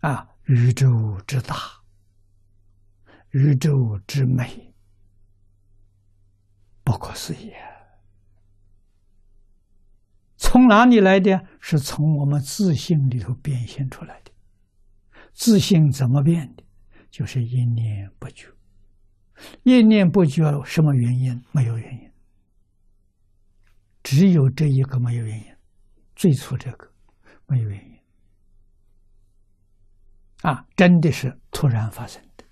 啊，宇宙之大，宇宙之美，不可思议。从哪里来的？是从我们自信里头变现出来的。自信怎么变的？就是一念不绝。一念不绝，什么原因？没有原因，只有这一个没有原因，最初这个没有原因。啊，真的是突然发生的。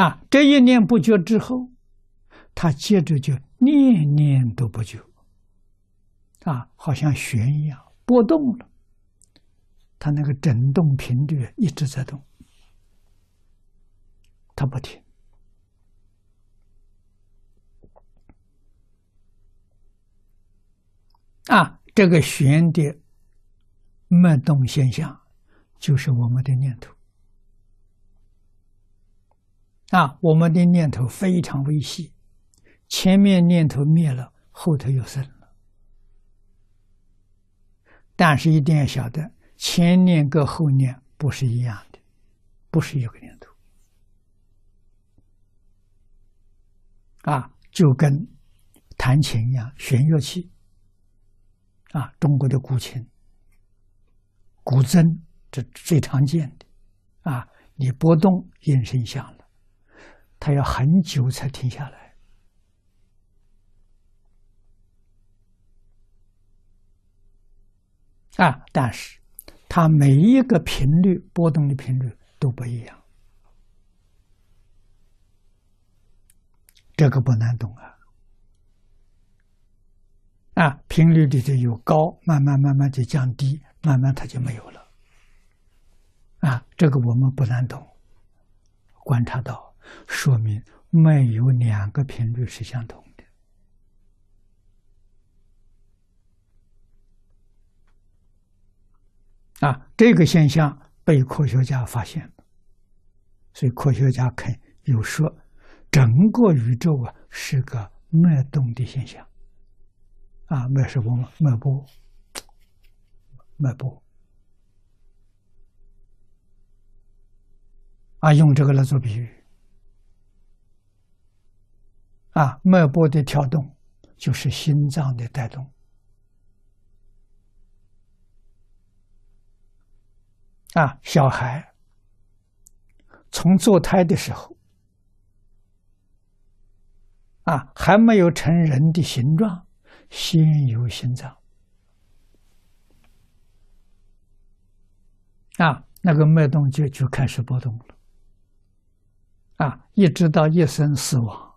啊，这一念不绝之后，他接着就念念都不绝。啊，好像弦一样波动了，它那个振动频率一直在动，它不停。啊，这个弦的。脉动现象就是我们的念头啊，我们的念头非常微细，前面念头灭了，后头又生了。但是一定要晓得，前念跟后念不是一样的，不是一个念头啊，就跟弹琴一样，弦乐器啊，中国的古琴。古筝这最常见的，啊，你波动音声响了，它要很久才停下来，啊，但是它每一个频率波动的频率都不一样，这个不难懂啊，啊，频率里头有高，慢慢慢慢的降低。慢慢它就没有了，啊，这个我们不难懂。观察到，说明没有两个频率是相同的。啊，这个现象被科学家发现了，所以科学家肯有说，整个宇宙啊是个脉动的现象。啊，脉是我们脉搏。脉搏啊，用这个来做比喻啊，脉搏的跳动就是心脏的带动啊。小孩从坐胎的时候啊，还没有成人的形状，先有心脏。啊，那个脉动就就开始波动了，啊，一直到一生死亡，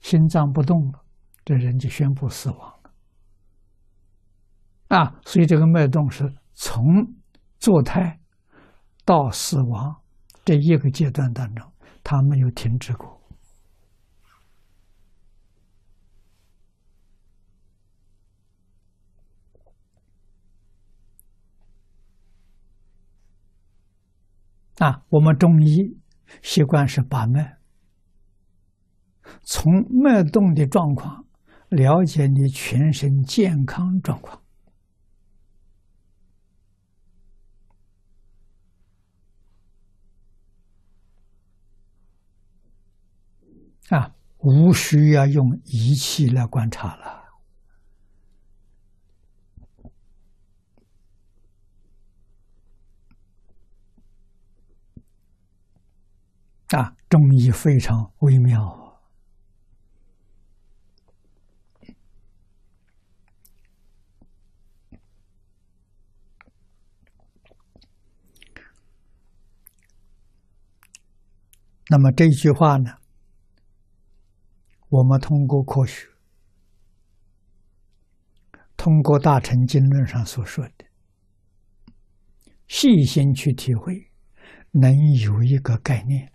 心脏不动了，这人就宣布死亡了，啊，所以这个脉动是从坐胎到死亡这一个阶段当中，它没有停止过。啊，我们中医习惯是把脉，从脉动的状况了解你全身健康状况。啊，无需要用仪器来观察了。啊，中医非常微妙那么这句话呢，我们通过科学，通过《大乘经论》上所说的，细心去体会，能有一个概念。